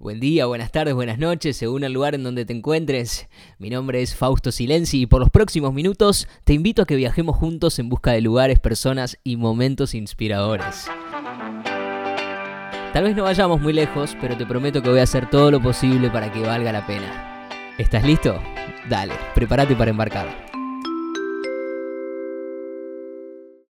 Buen día, buenas tardes, buenas noches, según el lugar en donde te encuentres. Mi nombre es Fausto Silenzi y por los próximos minutos te invito a que viajemos juntos en busca de lugares, personas y momentos inspiradores. Tal vez no vayamos muy lejos, pero te prometo que voy a hacer todo lo posible para que valga la pena. ¿Estás listo? Dale, prepárate para embarcar.